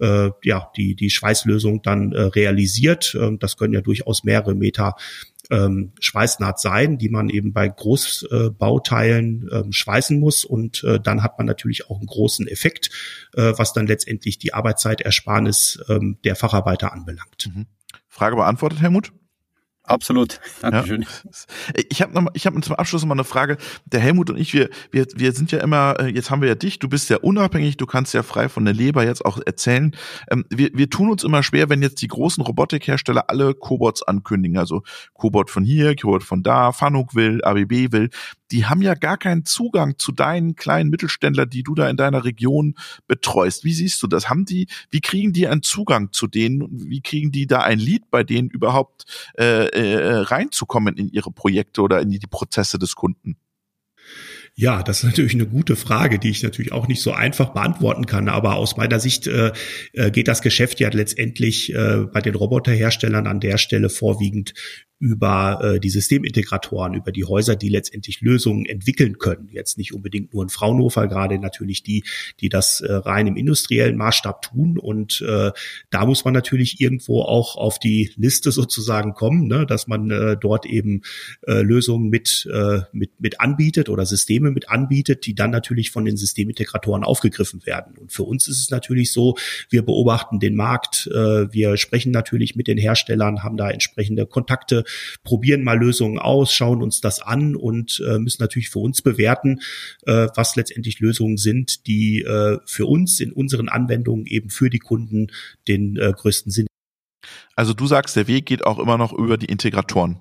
äh, ja, die, die Schweißlösung dann äh, realisiert. Ähm, das können ja durchaus mehrere Meter ähm, Schweißnaht sein, die man eben bei Großbauteilen äh, ähm, schweißen muss. Und äh, dann hat man natürlich auch einen großen Effekt, äh, was dann letztendlich die Arbeitszeitersparnis ähm, der Facharbeiter anbelangt. Mhm. Frage beantwortet, Helmut? Absolut. Dankeschön. Ja. Ich habe noch, ich habe zum Abschluss noch mal eine Frage. Der Helmut und ich, wir, wir, wir sind ja immer, äh, jetzt haben wir ja dich, du bist ja unabhängig, du kannst ja frei von der Leber jetzt auch erzählen. Ähm, wir, wir tun uns immer schwer, wenn jetzt die großen Robotikhersteller alle Cobots ankündigen. Also Cobot von hier, Cobot von da, Fanuc will, ABB will die haben ja gar keinen Zugang zu deinen kleinen Mittelständler, die du da in deiner Region betreust. Wie siehst du das? Haben die, wie kriegen die einen Zugang zu denen? Wie kriegen die da ein Lied bei denen überhaupt äh, äh, reinzukommen in ihre Projekte oder in die Prozesse des Kunden? Ja, das ist natürlich eine gute Frage, die ich natürlich auch nicht so einfach beantworten kann. Aber aus meiner Sicht äh, äh geht das Geschäft ja letztendlich äh, bei den Roboterherstellern an der Stelle vorwiegend über äh, die Systemintegratoren, über die Häuser, die letztendlich Lösungen entwickeln können. Jetzt nicht unbedingt nur in Fraunhofer, gerade natürlich die, die das äh, rein im industriellen Maßstab tun. Und äh, da muss man natürlich irgendwo auch auf die Liste sozusagen kommen, ne, dass man äh, dort eben äh, Lösungen mit, äh, mit, mit anbietet oder Systeme mit anbietet, die dann natürlich von den Systemintegratoren aufgegriffen werden. Und für uns ist es natürlich so, wir beobachten den Markt, äh, wir sprechen natürlich mit den Herstellern, haben da entsprechende Kontakte probieren mal Lösungen aus, schauen uns das an und äh, müssen natürlich für uns bewerten, äh, was letztendlich Lösungen sind, die äh, für uns in unseren Anwendungen eben für die Kunden den äh, größten Sinn. Also du sagst, der Weg geht auch immer noch über die Integratoren.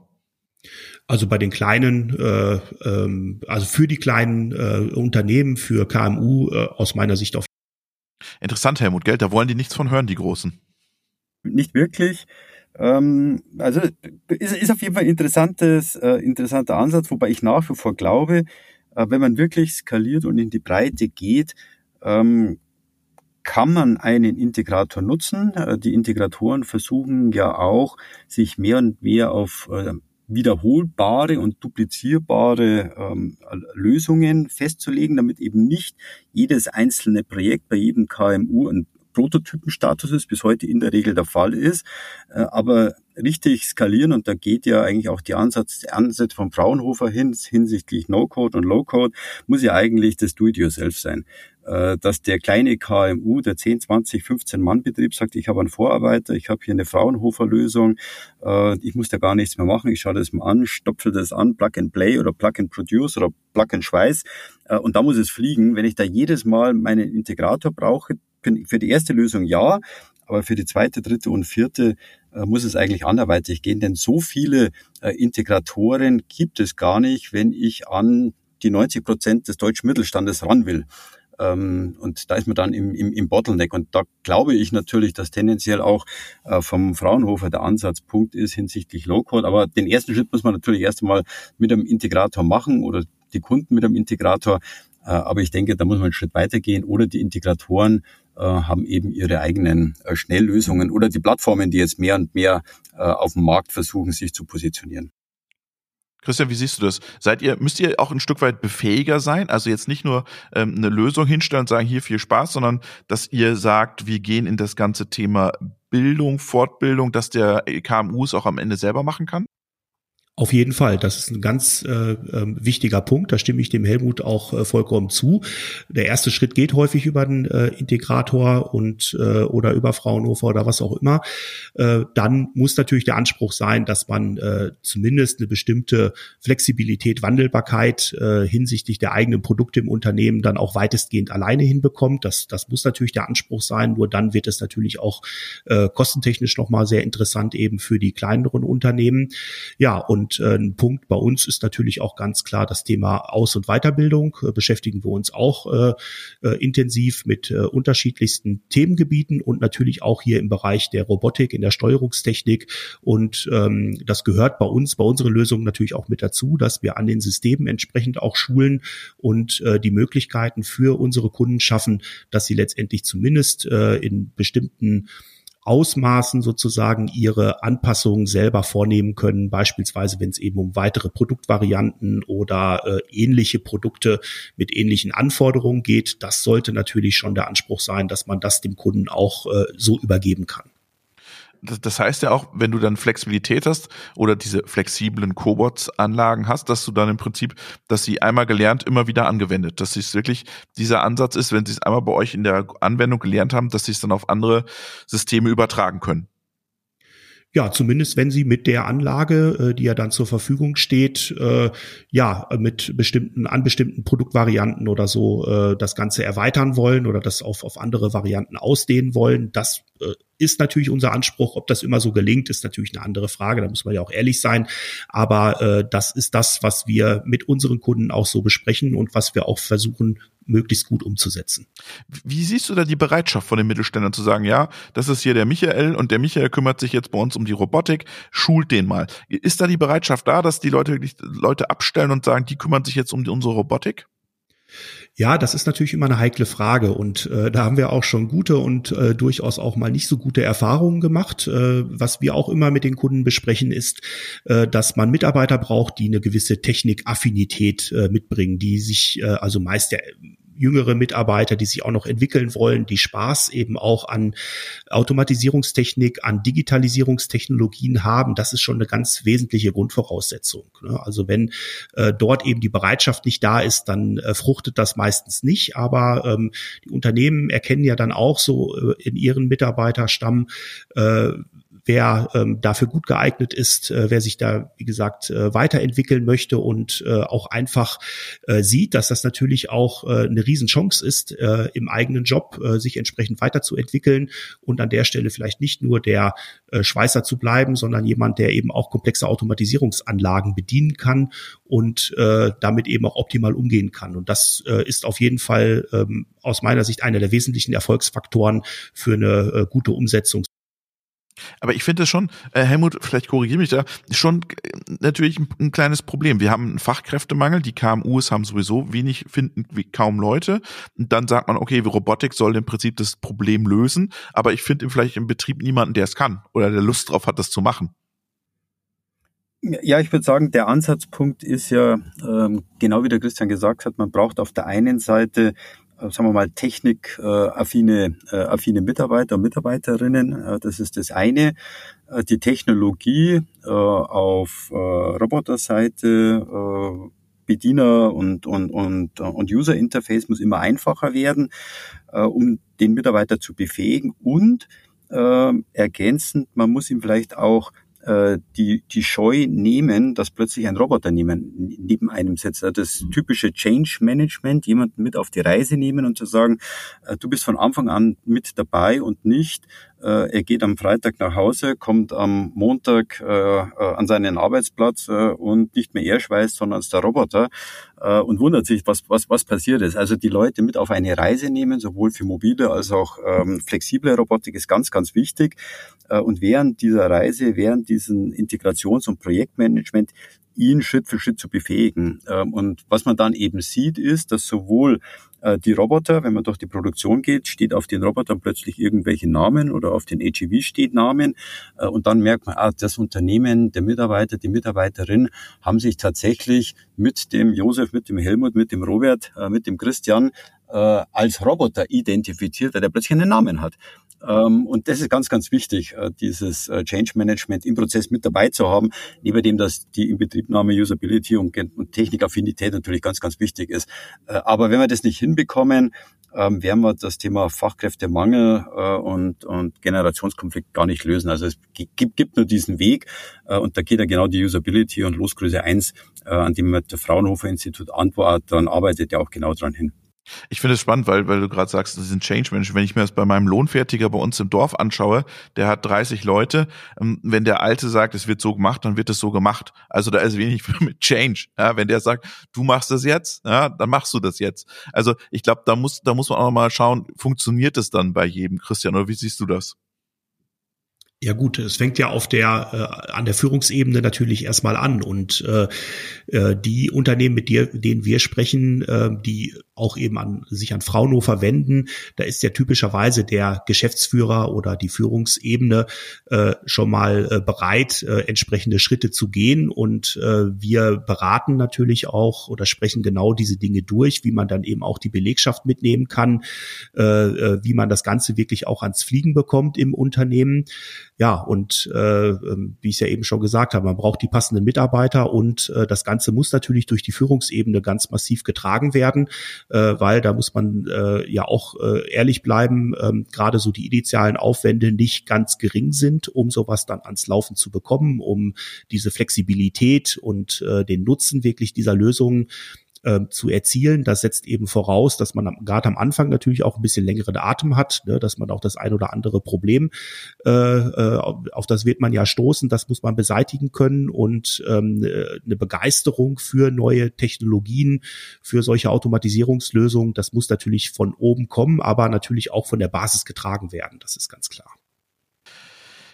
Also bei den kleinen, äh, ähm, also für die kleinen äh, Unternehmen, für KMU äh, aus meiner Sicht auf. Interessant, Helmut, Geld, da wollen die nichts von hören, die Großen. Nicht wirklich. Ähm, also ist, ist auf jeden Fall ein interessantes, äh, interessanter Ansatz, wobei ich nach wie vor glaube, äh, wenn man wirklich skaliert und in die Breite geht, ähm, kann man einen Integrator nutzen. Äh, die Integratoren versuchen ja auch, sich mehr und mehr auf äh, wiederholbare und duplizierbare ähm, Lösungen festzulegen, damit eben nicht jedes einzelne Projekt bei jedem KMU ein Prototypenstatus ist, bis heute in der Regel der Fall ist. Äh, aber richtig skalieren, und da geht ja eigentlich auch die Ansatz, Ansätze von Fraunhofer hin, hinsichtlich No-Code und Low-Code, muss ja eigentlich das Do-it-yourself sein äh, dass der kleine KMU, der 10, 20, 15 Mann Betrieb sagt, ich habe einen Vorarbeiter, ich habe hier eine Fraunhofer Lösung, äh, ich muss da gar nichts mehr machen, ich schaue das mal an, stopfe das an, Plug and Play oder Plug and Produce oder Plug and Schweiß und da muss es fliegen. Wenn ich da jedes Mal meinen Integrator brauche, für die erste Lösung ja, aber für die zweite, dritte und vierte äh, muss es eigentlich anderweitig gehen, denn so viele äh, Integratoren gibt es gar nicht, wenn ich an die 90 Prozent des deutschen Mittelstandes ran will. Ähm, und da ist man dann im, im, im Bottleneck. Und da glaube ich natürlich, dass tendenziell auch äh, vom Fraunhofer der Ansatzpunkt ist hinsichtlich Low-Code. Aber den ersten Schritt muss man natürlich erst einmal mit einem Integrator machen oder die Kunden mit einem Integrator. Äh, aber ich denke, da muss man einen Schritt weitergehen oder die Integratoren haben eben ihre eigenen äh, Schnelllösungen oder die Plattformen, die jetzt mehr und mehr auf dem Markt versuchen, sich zu positionieren. Christian, wie siehst du das? Seid ihr, müsst ihr auch ein Stück weit befähiger sein? Also jetzt nicht nur ähm, eine Lösung hinstellen und sagen, hier viel Spaß, sondern dass ihr sagt, wir gehen in das ganze Thema Bildung, Fortbildung, dass der KMU es auch am Ende selber machen kann? Auf jeden Fall, das ist ein ganz äh, äh, wichtiger Punkt. Da stimme ich dem Helmut auch äh, vollkommen zu. Der erste Schritt geht häufig über den äh, Integrator und äh, oder über Fraunhofer oder was auch immer. Äh, dann muss natürlich der Anspruch sein, dass man äh, zumindest eine bestimmte Flexibilität, Wandelbarkeit äh, hinsichtlich der eigenen Produkte im Unternehmen dann auch weitestgehend alleine hinbekommt. Das, das muss natürlich der Anspruch sein. Nur dann wird es natürlich auch äh, kostentechnisch nochmal sehr interessant eben für die kleineren Unternehmen. Ja, und und äh, ein Punkt bei uns ist natürlich auch ganz klar das Thema Aus- und Weiterbildung. Äh, beschäftigen wir uns auch äh, äh, intensiv mit äh, unterschiedlichsten Themengebieten und natürlich auch hier im Bereich der Robotik, in der Steuerungstechnik. Und ähm, das gehört bei uns, bei unseren Lösungen natürlich auch mit dazu, dass wir an den Systemen entsprechend auch schulen und äh, die Möglichkeiten für unsere Kunden schaffen, dass sie letztendlich zumindest äh, in bestimmten Ausmaßen sozusagen ihre Anpassungen selber vornehmen können, beispielsweise wenn es eben um weitere Produktvarianten oder äh, ähnliche Produkte mit ähnlichen Anforderungen geht. Das sollte natürlich schon der Anspruch sein, dass man das dem Kunden auch äh, so übergeben kann das, heißt ja auch, wenn du dann Flexibilität hast oder diese flexiblen Cobots-Anlagen hast, dass du dann im Prinzip, dass sie einmal gelernt, immer wieder angewendet. Dass es wirklich dieser Ansatz ist, wenn sie es einmal bei euch in der Anwendung gelernt haben, dass sie es dann auf andere Systeme übertragen können. ja, zumindest wenn sie mit der Anlage, äh, die ja dann zur Verfügung steht, äh, ja, mit bestimmten, an bestimmten Produktvarianten oder so äh, das Ganze erweitern wollen oder das auf, auf andere Varianten ausdehnen wollen. Das ist natürlich unser Anspruch. Ob das immer so gelingt, ist natürlich eine andere Frage. Da muss man ja auch ehrlich sein. Aber äh, das ist das, was wir mit unseren Kunden auch so besprechen und was wir auch versuchen möglichst gut umzusetzen. Wie siehst du da die Bereitschaft von den Mittelständlern zu sagen, ja, das ist hier der Michael und der Michael kümmert sich jetzt bei uns um die Robotik, schult den mal. Ist da die Bereitschaft da, dass die Leute wirklich Leute abstellen und sagen, die kümmern sich jetzt um die, unsere Robotik? Ja, das ist natürlich immer eine heikle Frage und äh, da haben wir auch schon gute und äh, durchaus auch mal nicht so gute Erfahrungen gemacht. Äh, was wir auch immer mit den Kunden besprechen, ist, äh, dass man Mitarbeiter braucht, die eine gewisse Technikaffinität äh, mitbringen, die sich äh, also meist der jüngere Mitarbeiter, die sich auch noch entwickeln wollen, die Spaß eben auch an Automatisierungstechnik, an Digitalisierungstechnologien haben. Das ist schon eine ganz wesentliche Grundvoraussetzung. Ne? Also wenn äh, dort eben die Bereitschaft nicht da ist, dann äh, fruchtet das meistens nicht. Aber ähm, die Unternehmen erkennen ja dann auch so äh, in ihren Mitarbeiterstamm, wer ähm, dafür gut geeignet ist, äh, wer sich da, wie gesagt, äh, weiterentwickeln möchte und äh, auch einfach äh, sieht, dass das natürlich auch äh, eine Riesenchance ist, äh, im eigenen Job äh, sich entsprechend weiterzuentwickeln und an der Stelle vielleicht nicht nur der äh, Schweißer zu bleiben, sondern jemand, der eben auch komplexe Automatisierungsanlagen bedienen kann und äh, damit eben auch optimal umgehen kann. Und das äh, ist auf jeden Fall ähm, aus meiner Sicht einer der wesentlichen Erfolgsfaktoren für eine äh, gute Umsetzung aber ich finde es schon, äh, Helmut, vielleicht korrigiere mich da, schon äh, natürlich ein, ein, kleines Problem. Wir haben einen Fachkräftemangel, die KMUs haben sowieso wenig, finden wie kaum Leute. Und dann sagt man, okay, Robotik soll im Prinzip das Problem lösen, aber ich finde vielleicht im Betrieb niemanden, der es kann oder der Lust drauf hat, das zu machen. Ja, ich würde sagen, der Ansatzpunkt ist ja, ähm, genau wie der Christian gesagt hat, man braucht auf der einen Seite sagen wir mal, technikaffine äh, affine Mitarbeiter und Mitarbeiterinnen. Äh, das ist das eine. Die Technologie auf Roboterseite, Bediener und, und, und, und User Interface muss immer einfacher werden, um den Mitarbeiter zu befähigen und ergänzend, man muss ihm vielleicht auch äh, die, die Scheu nehmen, dass plötzlich ein Roboter neben, neben einem sitzt. Das typische Change Management, jemanden mit auf die Reise nehmen und zu sagen, äh, du bist von Anfang an mit dabei und nicht, er geht am Freitag nach Hause, kommt am Montag äh, äh, an seinen Arbeitsplatz äh, und nicht mehr er schweißt, sondern es der Roboter äh, und wundert sich, was, was, was passiert ist. Also die Leute mit auf eine Reise nehmen, sowohl für mobile als auch ähm, flexible Robotik ist ganz, ganz wichtig. Äh, und während dieser Reise, während diesen Integrations- und Projektmanagement ihn Schritt für Schritt zu befähigen. Ähm, und was man dann eben sieht, ist, dass sowohl äh, die Roboter, wenn man durch die Produktion geht, steht auf den Robotern plötzlich irgendwelche Namen oder auf den AGV steht Namen. Äh, und dann merkt man, ah, das Unternehmen, der Mitarbeiter, die Mitarbeiterin haben sich tatsächlich mit dem Josef, mit dem Helmut, mit dem Robert, äh, mit dem Christian als Roboter identifiziert, weil der plötzlich einen Namen hat. Ähm, und das ist ganz, ganz wichtig, äh, dieses äh, Change Management im Prozess mit dabei zu haben, neben dem, dass die Inbetriebnahme, Usability und Technikaffinität natürlich ganz, ganz wichtig ist. Äh, aber wenn wir das nicht hinbekommen, ähm, werden wir das Thema Fachkräftemangel und, und Generationskonflikt gar nicht lösen. Also es gibt, gibt nur diesen Weg und da geht ja genau die Usability und Losgröße 1, an dem das Fraunhofer Institut Antwort dann arbeitet, ja auch genau dran hin. Ich finde es spannend, weil, weil du gerade sagst, das sind Change Management. Wenn ich mir das bei meinem Lohnfertiger bei uns im Dorf anschaue, der hat 30 Leute. Ähm, wenn der Alte sagt, es wird so gemacht, dann wird es so gemacht. Also da ist wenig mit Change. Ja, wenn der sagt, du machst das jetzt, ja, dann machst du das jetzt. Also ich glaube, da muss, da muss man auch mal schauen, funktioniert es dann bei jedem, Christian, oder wie siehst du das? Ja gut, es fängt ja auf der äh, an der Führungsebene natürlich erstmal an und äh, äh, die Unternehmen, mit dir, denen wir sprechen, äh, die auch eben an sich an Fraunhofer wenden, da ist ja typischerweise der Geschäftsführer oder die Führungsebene äh, schon mal äh, bereit, äh, entsprechende Schritte zu gehen und äh, wir beraten natürlich auch oder sprechen genau diese Dinge durch, wie man dann eben auch die Belegschaft mitnehmen kann, äh, äh wie man das Ganze wirklich auch ans Fliegen bekommt im Unternehmen. Ja, und äh, ähm, wie ich es ja eben schon gesagt habe, man braucht die passenden Mitarbeiter und äh, das Ganze muss natürlich durch die Führungsebene ganz massiv getragen werden, äh, weil da muss man äh, ja auch äh, ehrlich bleiben, äh, gerade so die initialen Aufwände nicht ganz gering sind, um sowas dann ans Laufen zu bekommen, um diese Flexibilität und äh, den Nutzen wirklich dieser Lösungen ähm, zu erzielen. Das setzt eben voraus, dass man gerade am Anfang natürlich auch ein bisschen längeren Atem hat, ne, dass man auch das ein oder andere Problem, äh, äh, auf das wird man ja stoßen, das muss man beseitigen können und ähm, äh, eine Begeisterung für neue Technologien, für solche Automatisierungslösungen, das muss natürlich von oben kommen, aber natürlich auch von der Basis getragen werden, das ist ganz klar.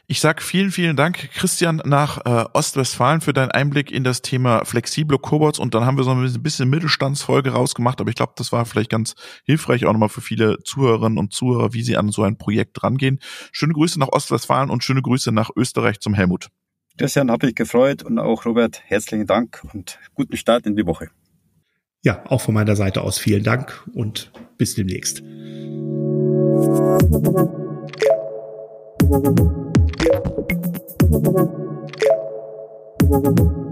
Ich sag vielen, vielen Dank, Christian, nach äh, Ostwestfalen für deinen Einblick in das Thema flexible Cobots. Und dann haben wir so ein bisschen Mittelstandsfolge rausgemacht. Aber ich glaube, das war vielleicht ganz hilfreich auch nochmal für viele Zuhörerinnen und Zuhörer, wie sie an so ein Projekt rangehen. Schöne Grüße nach Ostwestfalen und schöne Grüße nach Österreich zum Helmut. Christian, habe ich gefreut und auch Robert, herzlichen Dank und guten Start in die Woche. Ja, auch von meiner Seite aus vielen Dank und bis demnächst. Thank you.